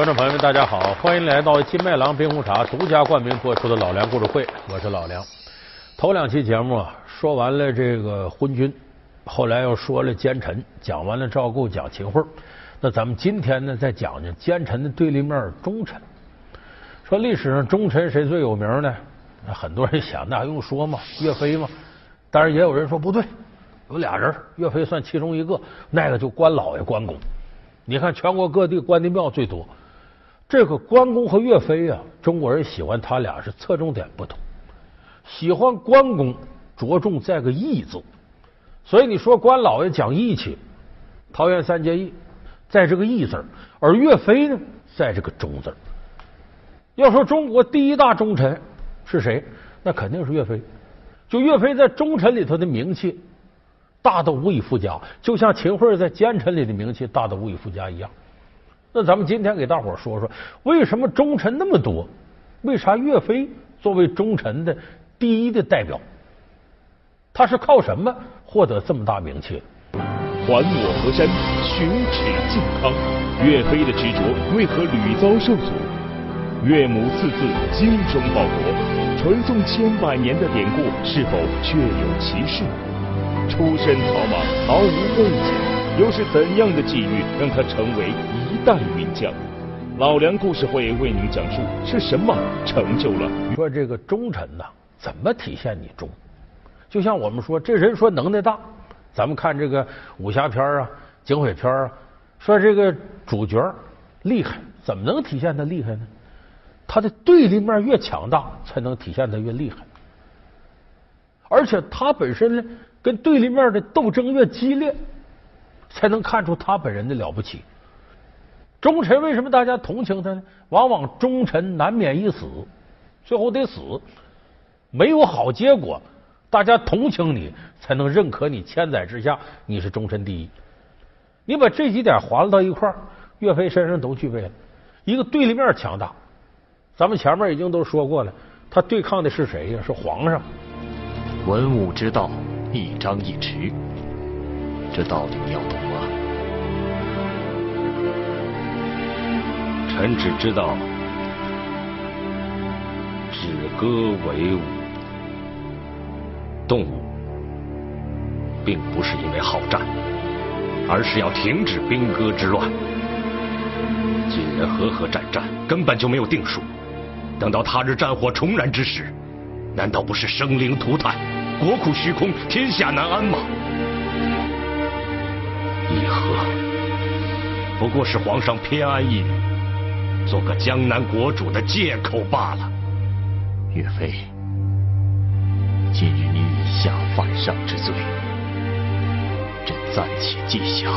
观众朋友们，大家好，欢迎来到金麦郎冰红茶独家冠名播出的老梁故事会，我是老梁。头两期节目啊，说完了这个昏君，后来又说了奸臣，讲完了赵构，讲秦桧。那咱们今天呢，再讲讲奸臣的对立面忠臣。说历史上忠臣谁最有名呢？很多人想，那还用说吗？岳飞吗？但是也有人说不对，有俩人，岳飞算其中一个，那个就关老爷关公。你看全国各地关帝庙最多。这个关公和岳飞啊，中国人喜欢他俩是侧重点不同。喜欢关公着重在个义字，所以你说关老爷讲义气，桃园三结义，在这个义字而岳飞呢，在这个忠字要说中国第一大忠臣是谁，那肯定是岳飞。就岳飞在忠臣里头的名气大的无以复加，就像秦桧在奸臣里的名气大的无以复加一样。那咱们今天给大伙说说，为什么忠臣那么多？为啥岳飞作为忠臣的第一的代表，他是靠什么获得这么大名气？还我河山，雪耻靖康。岳飞的执着为何屡遭受阻？岳母次字精忠报国，传颂千百年的典故是否确有其事？出身草莽，毫无背景，又是怎样的际遇让他成为一？代云将，老梁故事会为您讲述是什么成就了。说这个忠臣呐，怎么体现你忠？就像我们说，这人说能耐大，咱们看这个武侠片啊、警匪片啊，说这个主角厉害，怎么能体现他厉害呢？他的对立面越强大，才能体现他越厉害。而且他本身呢，跟对立面的斗争越激烈，才能看出他本人的了不起。忠臣为什么大家同情他呢？往往忠臣难免一死，最后得死，没有好结果，大家同情你，才能认可你，千载之下你是忠臣第一。你把这几点划拉到一块儿，岳飞身上都具备了。一个对立面强大，咱们前面已经都说过了，他对抗的是谁呀？是皇上。文武之道，一张一弛，这道理你要懂臣只知道，止戈为武。动武，并不是因为好战，而是要停止兵戈之乱。今人和和战战，根本就没有定数。等到他日战火重燃之时，难道不是生灵涂炭、国库虚空、天下难安吗？议和，不过是皇上偏安一隅。做个江南国主的借口罢了。岳飞，今日你以下犯上之罪，朕暂且记下。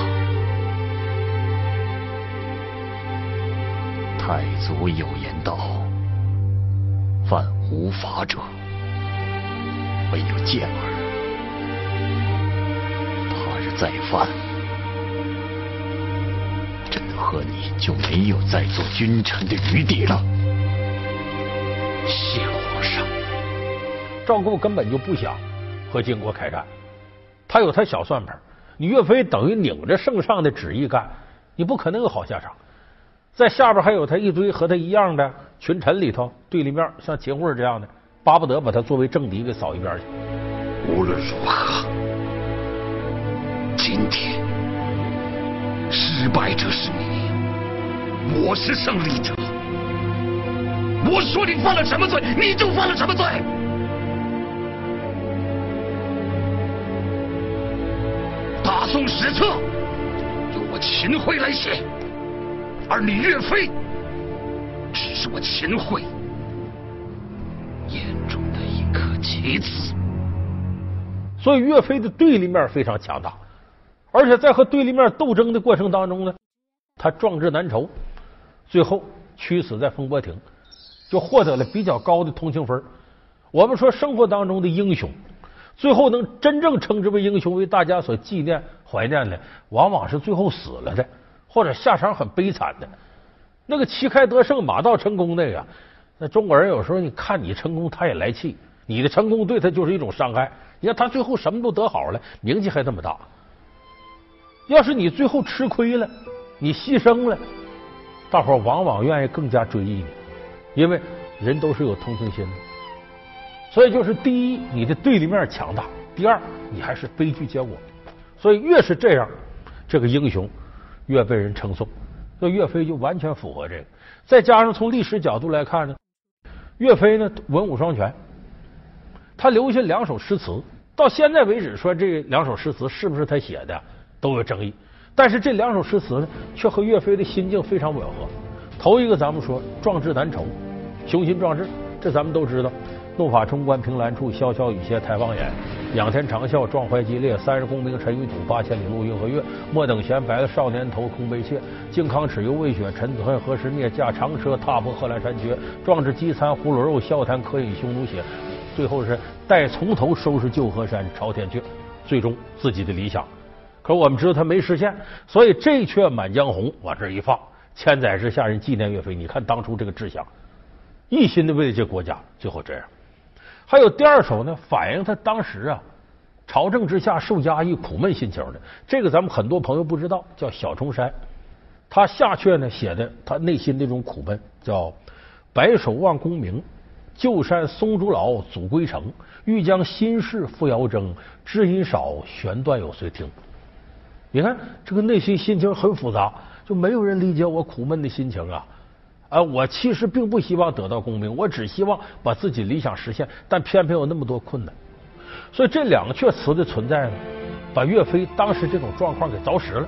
太祖有言道：“犯无法者，唯有剑耳。他日再犯。”和你就没有再做君臣的余地了。谢皇上。赵构根本就不想和金国开战，他有他小算盘。你岳飞等于拧着圣上的旨意干，你不可能有好下场。在下边还有他一堆和他一样的群臣里头，对立面像秦桧这样的，巴不得把他作为政敌给扫一边去。无论如何，今天失败者是你。我是胜利者。我说你犯了什么罪，你就犯了什么罪。大宋史册由我秦桧来写，而你岳飞只是我秦桧眼中的一颗棋子。所以岳飞的对立面非常强大，而且在和对立面斗争的过程当中呢，他壮志难酬。最后屈死在风波亭，就获得了比较高的同情分。我们说生活当中的英雄，最后能真正称之为英雄、为大家所纪念、怀念的，往往是最后死了的，或者下场很悲惨的。那个旗开得胜、马到成功那个，那中国人有时候你看你成功，他也来气；你的成功对他就是一种伤害。你看他最后什么都得好了，名气还这么大。要是你最后吃亏了，你牺牲了。大伙往往愿意更加追忆你，因为人都是有同情心的。所以就是第一，你的对立面强大；第二，你还是悲剧结果。所以越是这样，这个英雄越被人称颂。所以岳飞就完全符合这个。再加上从历史角度来看呢，岳飞呢文武双全，他留下两首诗词，到现在为止说这两首诗词是不是他写的都有争议。但是这两首诗词呢，却和岳飞的心境非常吻合。头一个咱们说壮志难酬，雄心壮志，这咱们都知道。怒发冲冠凭栏处，潇潇雨歇太望眼。仰天长啸，壮怀激烈。三十功名尘与土，八千里路云和月。莫等闲，白了少年头，空悲切。靖康耻犹未雪，臣子恨何时灭？驾长车，踏破贺兰山缺。壮志饥餐胡虏肉，笑谈渴饮匈奴血。最后是待从头收拾旧河山，朝天阙。最终自己的理想，可我们知道他没实现，所以这阙《满江红》往这一放，千载之下人纪念岳飞。你看当初这个志向，一心的为这国家，最后这样。还有第二首呢，反映他当时啊，朝政之下受压抑、苦闷心情的。这个咱们很多朋友不知道，叫小重山。他下阙呢写的他内心那种苦闷，叫“白首望功名，旧山松竹老，祖归城。欲将心事付遥征，知音少，弦断有谁听？”你看这个内心心情很复杂，就没有人理解我苦闷的心情啊。啊，我其实并不希望得到功名，我只希望把自己理想实现，但偏偏有那么多困难。所以这两个阙词的存在呢，把岳飞当时这种状况给凿实了。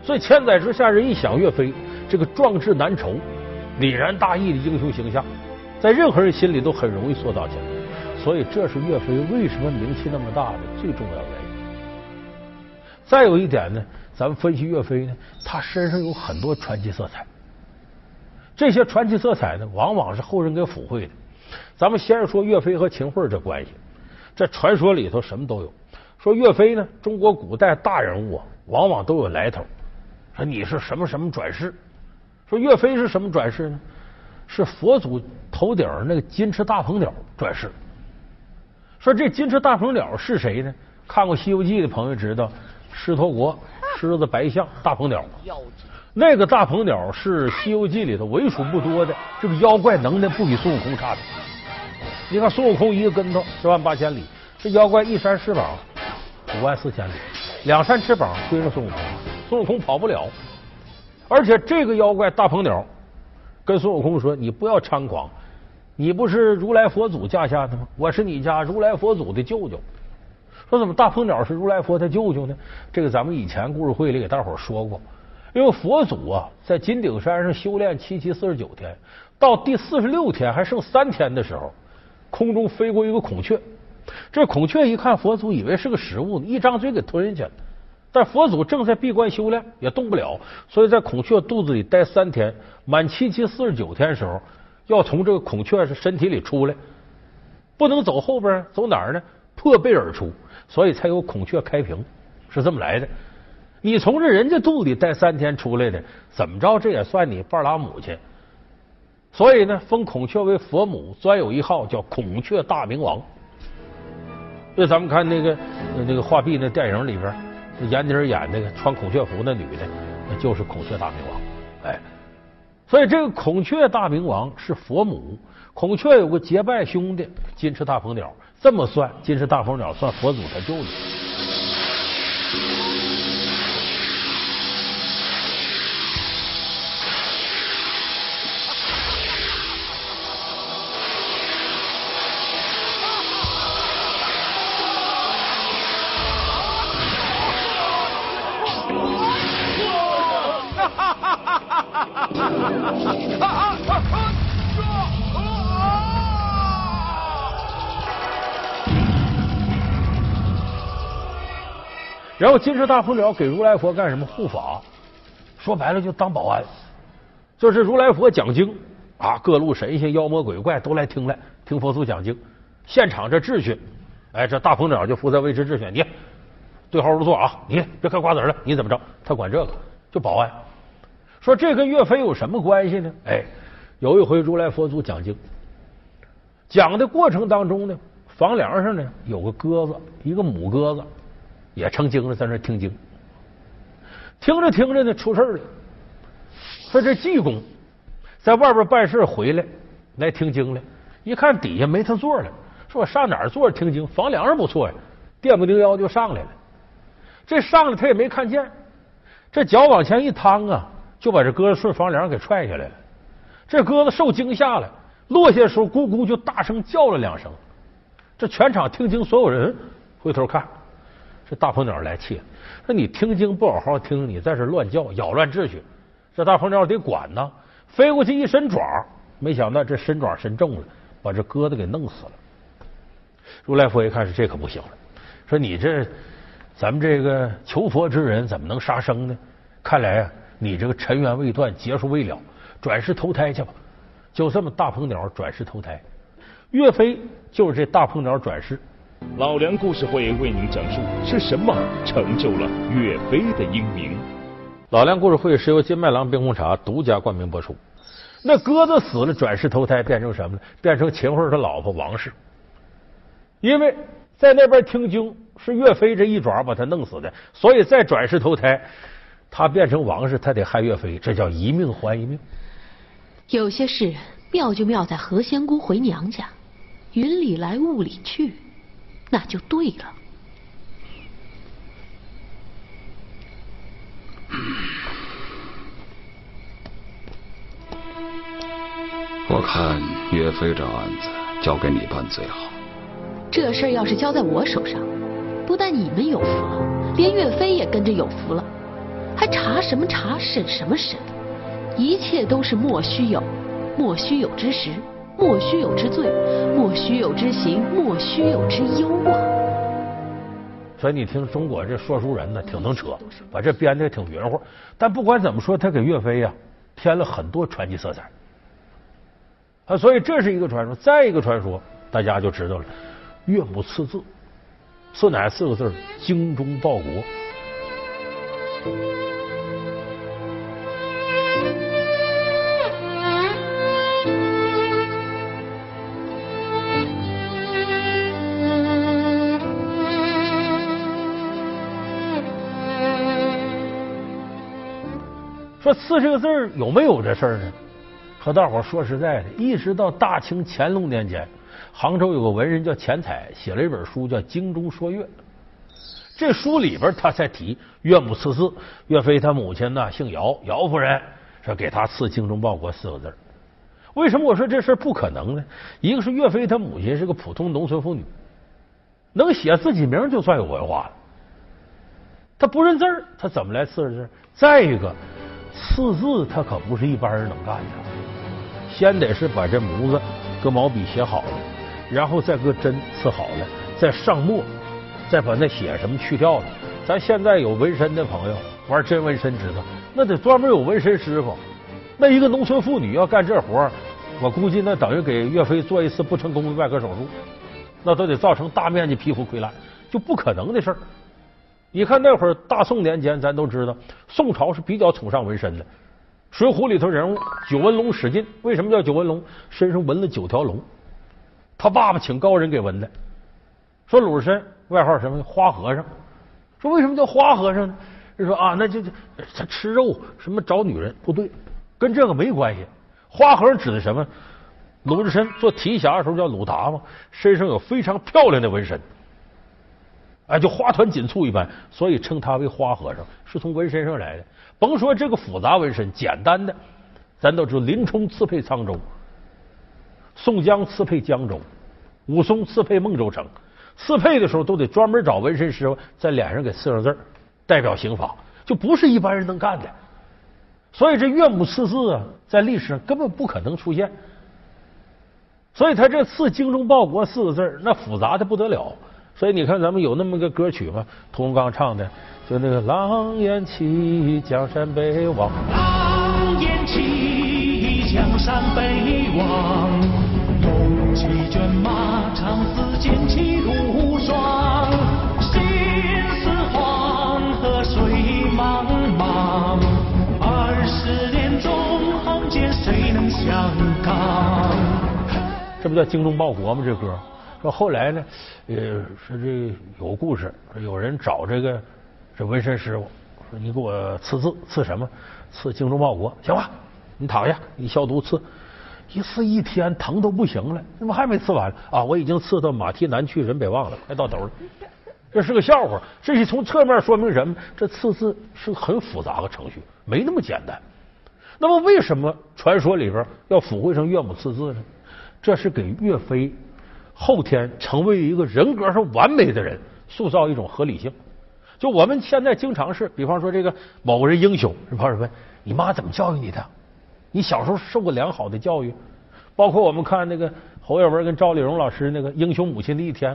所以千载之下，人一想岳飞这个壮志难酬、凛然大义的英雄形象，在任何人心里都很容易塑造起来。所以这是岳飞为什么名气那么大的最重要原因。再有一点呢，咱们分析岳飞呢，他身上有很多传奇色彩。这些传奇色彩呢，往往是后人给抚慰的。咱们先说岳飞和秦桧这关系，这传说里头什么都有。说岳飞呢，中国古代大人物啊，往往都有来头。说你是什么什么转世？说岳飞是什么转世呢？是佛祖头顶那个金翅大鹏鸟转世。说这金翅大鹏鸟是谁呢？看过《西游记》的朋友知道，狮驼国狮子白象大鹏鸟。那个大鹏鸟是《西游记》里头为数不多的这个妖怪，能耐不比孙悟空差的。你看孙悟空一个跟头十万八千里，这妖怪一扇翅膀五万四千里，两扇翅膀追着孙悟空，孙悟空跑不了。而且这个妖怪大鹏鸟跟孙悟空说：“你不要猖狂，你不是如来佛祖驾下的吗？我是你家如来佛祖的舅舅。”说怎么大鹏鸟是如来佛他舅舅呢？这个咱们以前故事会里给大伙说过。因为佛祖啊，在金顶山上修炼七七四十九天，到第四十六天还剩三天的时候，空中飞过一个孔雀。这孔雀一看佛祖，以为是个食物，一张嘴给吞下去了。但佛祖正在闭关修炼，也动不了，所以在孔雀肚子里待三天，满七七四十九天的时候，要从这个孔雀身体里出来，不能走后边，走哪儿呢？破背而出，所以才有孔雀开屏，是这么来的。你从这人家肚里待三天出来的，怎么着？这也算你半拉母亲。所以呢，封孔雀为佛母，专有一号叫孔雀大明王。那咱们看那个那个画壁那电影里边，闫妮演那个穿孔雀服那女的，那就是孔雀大明王。哎，所以这个孔雀大明王是佛母，孔雀有个结拜兄弟金翅大鹏鸟，这么算，金翅大鹏鸟算佛祖他舅舅。然后金翅大鹏鸟给如来佛干什么护法？说白了就当保安，就是如来佛讲经啊，各路神仙、妖魔鬼怪都来听来听佛祖讲经。现场这秩序，哎，这大鹏鸟就负责维持秩序。你对号入座啊，你别嗑瓜子了，你怎么着？他管这个，就保安。说这跟岳飞有什么关系呢？哎，有一回如来佛祖讲经，讲的过程当中呢，房梁上呢有个鸽子，一个母鸽子。也成精了，在那听经，听着听着呢，出事了。说这济公在外边办事回来，来听经了，一看底下没他座了，说我上哪儿坐着听经？房梁上不错呀，垫不丁腰就上来了。这上来他也没看见，这脚往前一趟啊，就把这鸽子顺房梁给踹下来了。这鸽子受惊吓了，落下的时候咕咕就大声叫了两声。这全场听经所有人回头看，这大鹏鸟来气了，说你听经不好好听，你在这乱叫，扰乱秩序。这大鹏鸟得管呐，飞过去一伸爪，没想到这伸爪伸重了，把这鸽子给弄死了。如来佛一看是这可不行了，说你这咱们这个求佛之人怎么能杀生呢？看来啊，你这个尘缘未断，劫数未了，转世投胎去吧。就这么大鹏鸟转世投胎。岳飞就是这大鹏鸟转世。老梁故事会为您讲述是什么成就了岳飞的英名。老梁故事会是由金麦郎冰红茶独家冠名播出。那鸽子死了，转世投胎变成什么呢？变成秦桧他老婆王氏。因为在那边听经是岳飞这一爪把他弄死的，所以再转世投胎，他变成王氏，他得害岳飞，这叫一命还一命。有些事妙就妙在何仙姑回娘家。云里来雾里去，那就对了。我看岳飞这案子交给你办最好。这事儿要是交在我手上，不但你们有福了，连岳飞也跟着有福了。还查什么查，审什么审，一切都是莫须有，莫须有之时。莫须有之罪，莫须有之刑，莫须有之忧啊！所以你听中国这说书人呢，挺能扯，把这编的挺圆乎。但不管怎么说，他给岳飞呀添了很多传奇色彩啊。所以这是一个传说，再一个传说，大家就知道了：岳母刺字，刺哪四个字？精忠报国。说赐这个字有没有这事儿呢？和大伙说实在的，一直到大清乾隆年间，杭州有个文人叫钱彩，写了一本书叫《京中说岳》。这书里边他才提岳母赐字，岳飞他母亲呢姓姚，姚夫人说给他赐“精忠报国”四个字。为什么我说这事不可能呢？一个是岳飞他母亲是个普通农村妇女，能写自己名就算有文化了。他不认字儿，他怎么来赐字？再一个。刺字他可不是一般人能干的，先得是把这模子搁毛笔写好了，然后再搁针刺好了，再上墨，再把那血什么去掉了。咱现在有纹身的朋友玩真纹身知道，那得专门有纹身师傅。那一个农村妇女要干这活我估计那等于给岳飞做一次不成功的外科手术，那都得造成大面积皮肤溃烂，就不可能的事儿。你看那会儿大宋年间，咱都知道宋朝是比较崇尚纹身的。《水浒》里头人物九纹龙史进，为什么叫九纹龙？身上纹了九条龙。他爸爸请高人给纹的。说鲁智深外号什么？花和尚。说为什么叫花和尚呢？人说啊，那就他吃肉，什么找女人？不对，跟这个没关系。花和尚指的什么？鲁智深做提辖的时候叫鲁达嘛，身上有非常漂亮的纹身。哎，就花团锦簇一般，所以称他为花和尚，是从纹身上来的。甭说这个复杂纹身，简单的，咱都知道，林冲刺配沧州，宋江刺配江州，武松刺配孟州城。刺配的时候都得专门找纹身师傅在脸上给刺上字代表刑法，就不是一般人能干的。所以这岳母刺字啊，在历史上根本不可能出现。所以他这刺精忠报国四个字那复杂的不得了。所以你看，咱们有那么个歌曲嘛，屠洪刚唱的，就那个“狼烟起，江山北望”。狼烟起，江山北望，龙骑卷马，长嘶剑气如霜。心似黄河水茫茫，二十年纵横间，谁能相抗？这不叫精忠报国吗？这歌。说后来呢，呃，说这有故事，有人找这个这纹身师傅，说你给我刺字，刺什么？刺精忠报国，行吧？你躺下，你消毒刺，一刺一天疼都不行了，怎么还没刺完啊？我已经刺到马蹄南去人北望了，快到头了。这是个笑话，这是从侧面说明什么？这刺字是很复杂的程序，没那么简单。那么为什么传说里边要抚绘成岳母刺字呢？这是给岳飞后天成为一个人格上完美的人塑造一种合理性。就我们现在经常是，比方说这个某个人英雄，人朋友问你妈怎么教育你的？你小时候受过良好的教育？包括我们看那个侯耀文跟赵丽蓉老师那个《英雄母亲的一天》。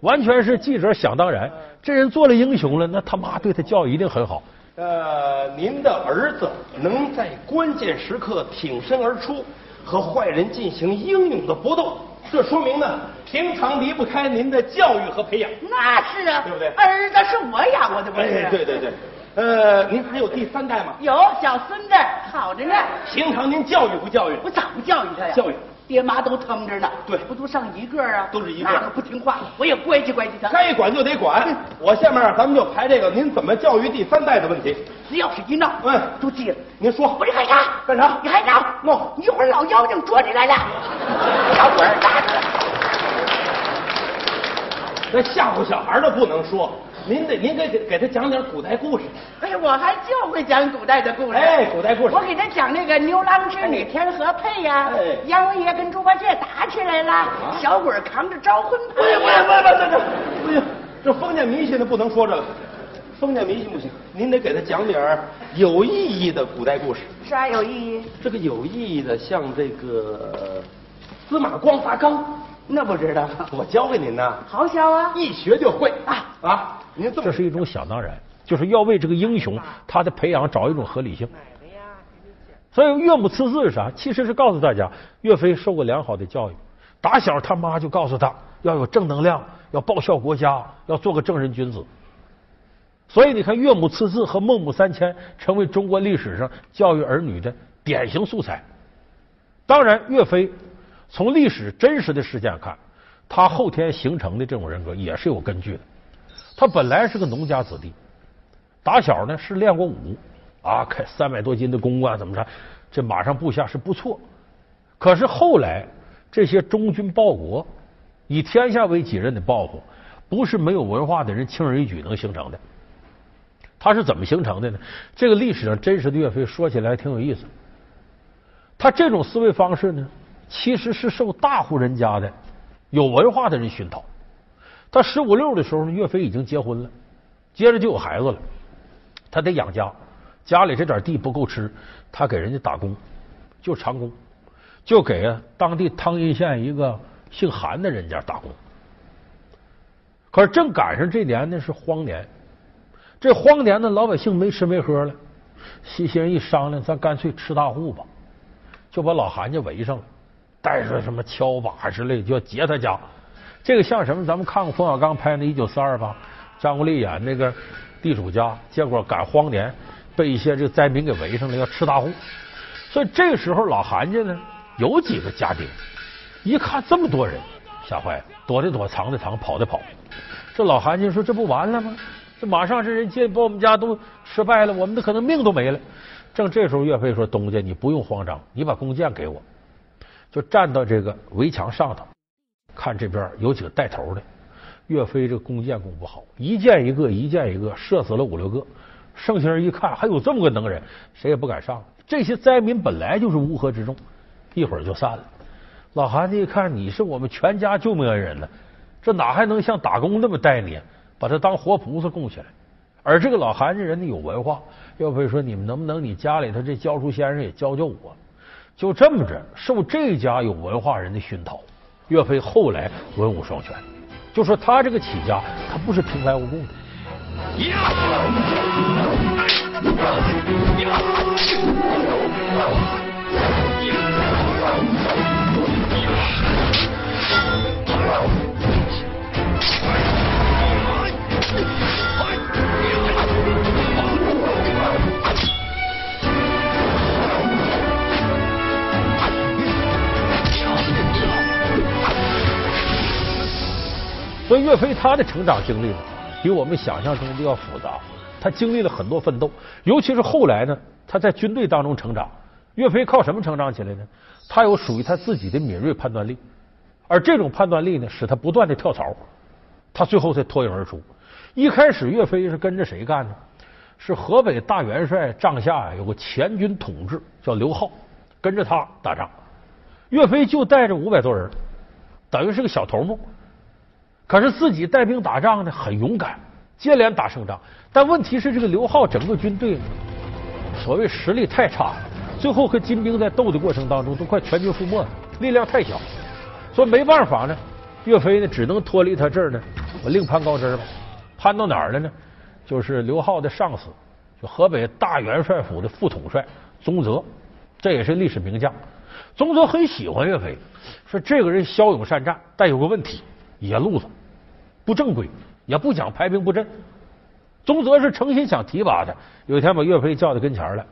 完全是记者想当然，这人做了英雄了，那他妈对他教育一定很好。呃，您的儿子能在关键时刻挺身而出，和坏人进行英勇的搏斗，这说明呢，平常离不开您的教育和培养。那是啊，对不对？儿子是我养活的，不是？哎，对对对。呃，您还有第三代吗？有小孙子，好着呢。平常您教育不教育？我咋不教育他呀？教育。爹妈都疼着呢，对，不都上一个啊？都是一个，那个不听话，我也乖叽乖叽他。该管就得管。我下面咱们就排这个，您怎么教育第三代的问题？只要是一闹，嗯，都记了。您说，我这干啥？干啥？你还闹？闹！一会儿老妖精捉你来了，小鬼儿打死。那吓唬小孩的不能说。您得，您得给给他讲点古代故事。哎，我还就会讲古代的故事。哎，古代故事。我给他讲那个牛郎织女天河配呀，阎王爷跟猪八戒打起来了，小鬼扛着招魂幡。不行不行不行不行不行，这封建迷信的不能说这个，封建迷信不行。您得给他讲点有意义的古代故事。啥有意义？这个有意义的，像这个司马光砸缸，那不知道。我教给您呢。好教啊，一学就会啊啊。您这是一种想当然，就是要为这个英雄他的培养找一种合理性。所以岳母刺字是啥？其实是告诉大家，岳飞受过良好的教育，打小他妈就告诉他要有正能量，要报效国家，要做个正人君子。所以你看，岳母刺字和孟母三迁成为中国历史上教育儿女的典型素材。当然，岳飞从历史真实的事件看，他后天形成的这种人格也是有根据的。他本来是个农家子弟，打小呢是练过武啊，开三百多斤的弓啊，怎么着？这马上部下是不错。可是后来这些忠君报国、以天下为己任的抱负，不是没有文化的人轻而易举能形成的。他是怎么形成的呢？这个历史上真实的岳飞说起来挺有意思。他这种思维方式呢，其实是受大户人家的有文化的人熏陶。到十五六的时候，岳飞已经结婚了，接着就有孩子了。他得养家，家里这点地不够吃，他给人家打工，就长工，就给当地汤阴县一个姓韩的人家打工。可是正赶上这年呢是荒年，这荒年呢老百姓没吃没喝了，西心人一商量，咱干脆吃大户吧，就把老韩家围上了，带着什么锹把之类，就要劫他家。这个像什么？咱们看过冯小刚拍那《一九四二》吧？张国立演那个地主家，结果赶荒年，被一些这个灾民给围上了，要吃大户。所以这个时候老韩家呢，有几个家丁，一看这么多人，吓坏了，躲的躲，藏的藏，跑的跑。这老韩家说：“这不完了吗？这马上这人进把我们家都吃败了，我们的可能命都没了。”正这时候，岳飞说：“东家，你不用慌张，你把弓箭给我，就站到这个围墙上头。”看这边有几个带头的，岳飞这弓箭功不好，一箭一个，一箭一个，射死了五六个。剩下人一看，还有这么个能人，谁也不敢上。这些灾民本来就是乌合之众，一会儿就散了。老韩家一看，你是我们全家救命恩人呢，这哪还能像打工那么待你？把他当活菩萨供起来。而这个老韩家人呢有文化，岳飞说：“你们能不能你家里头这教书先生也教教我？”就这么着，受这家有文化人的熏陶。岳飞后来文武双全，就说他这个起家，他不是平白无故的。岳飞他的成长经历呢，比我们想象中的要复杂。他经历了很多奋斗，尤其是后来呢，他在军队当中成长。岳飞靠什么成长起来呢？他有属于他自己的敏锐判断力，而这种判断力呢，使他不断的跳槽，他最后才脱颖而出。一开始岳飞是跟着谁干呢？是河北大元帅帐下有个前军统制叫刘浩，跟着他打仗。岳飞就带着五百多人，等于是个小头目。可是自己带兵打仗呢，很勇敢，接连打胜仗。但问题是，这个刘浩整个军队，所谓实力太差了，最后和金兵在斗的过程当中都快全军覆没了，力量太小，所以没办法呢。岳飞呢，只能脱离他这儿呢，我另攀高枝吧。攀到哪儿了呢？就是刘浩的上司，就河北大元帅府的副统帅宗泽，这也是历史名将。宗泽很喜欢岳飞，说这个人骁勇善战，但有个问题，野路子，不正规，也不讲排兵布阵。宗泽是诚心想提拔他。有一天把岳飞叫到跟前来，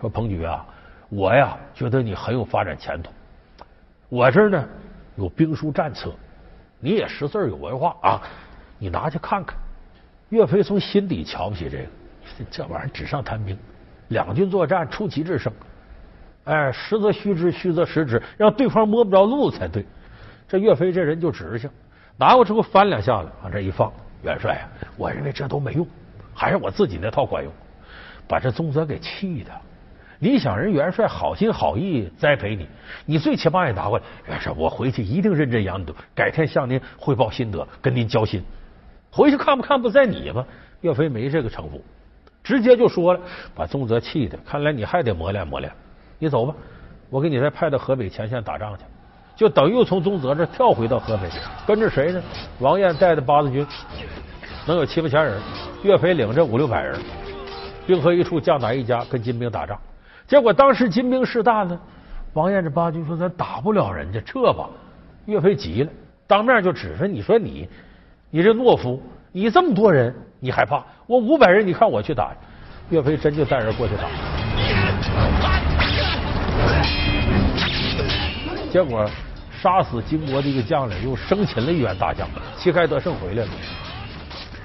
说：“彭举啊，我呀觉得你很有发展前途，我这儿呢有兵书战策。”你也识字有文化啊，你拿去看看。岳飞从心底瞧不起这个，这玩意儿纸上谈兵，两军作战出奇制胜，哎，实则虚之，虚则实之，让对方摸不着路才对。这岳飞这人就直性，拿过之后翻两下子，往这一放。元帅啊，我认为这都没用，还是我自己那套管用。把这宗泽给气的。你想人元帅好心好意栽培你，你最起码也拿过来。元帅，我回去一定认真研读，改天向您汇报心得，跟您交心。回去看不看不在你吗？岳飞没这个城府，直接就说了，把宗泽气的。看来你还得磨练磨练。你走吧，我给你再派到河北前线打仗去。就等于又从宗泽这跳回到合肥，跟着谁呢？王彦带的八字军，能有七八千人。岳飞领着五六百人，兵合一处，将打一家，跟金兵打仗。结果当时金兵势大呢，王彦这八军说：“咱打不了人家，撤吧。”岳飞急了，当面就指着：“你说你，你这懦夫，你这么多人，你害怕？我五百人，你看我去打。”岳飞真就带人过去打，结果杀死金国的一个将领，又生擒了一员大将，旗开得胜回来了。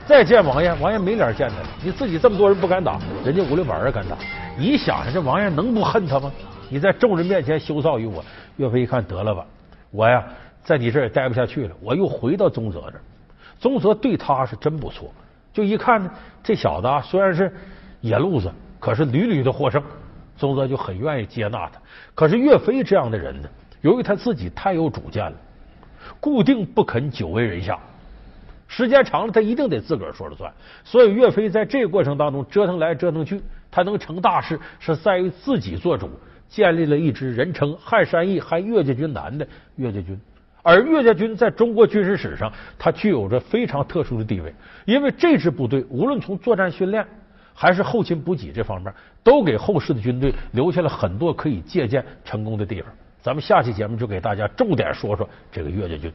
再见王爷，王爷没脸见他了。你自己这么多人不敢打，人家五六百人敢打。你想想，这王爷能不恨他吗？你在众人面前羞臊于我。岳飞一看，得了吧，我呀，在你这也待不下去了，我又回到宗泽这。宗泽对他是真不错，就一看，这小子啊，虽然是野路子，可是屡屡的获胜，宗泽就很愿意接纳他。可是岳飞这样的人呢，由于他自己太有主见了，固定不肯久为人下。时间长了，他一定得自个儿说了算。所以岳飞在这个过程当中折腾来折腾去，他能成大事，是在于自己做主，建立了一支人称汉山义、汉岳家军南的岳家军。而岳家军在中国军事史上，它具有着非常特殊的地位，因为这支部队无论从作战训练还是后勤补给这方面，都给后世的军队留下了很多可以借鉴成功的地方。咱们下期节目就给大家重点说说这个岳家军。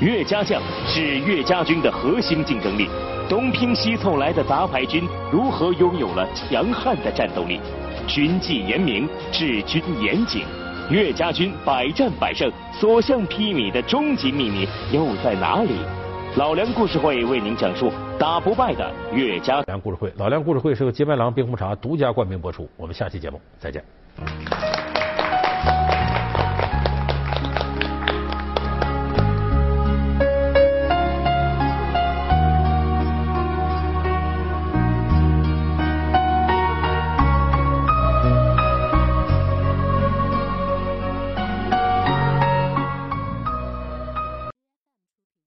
岳家将是岳家军的核心竞争力。东拼西凑来的杂牌军如何拥有了强悍的战斗力？军纪严明，治军严谨，岳家军百战百胜，所向披靡的终极秘密又在哪里？老梁故事会为您讲述打不败的岳家。老梁故事会，老梁故事会是由金麦郎冰红茶独家冠名播出。我们下期节目再见。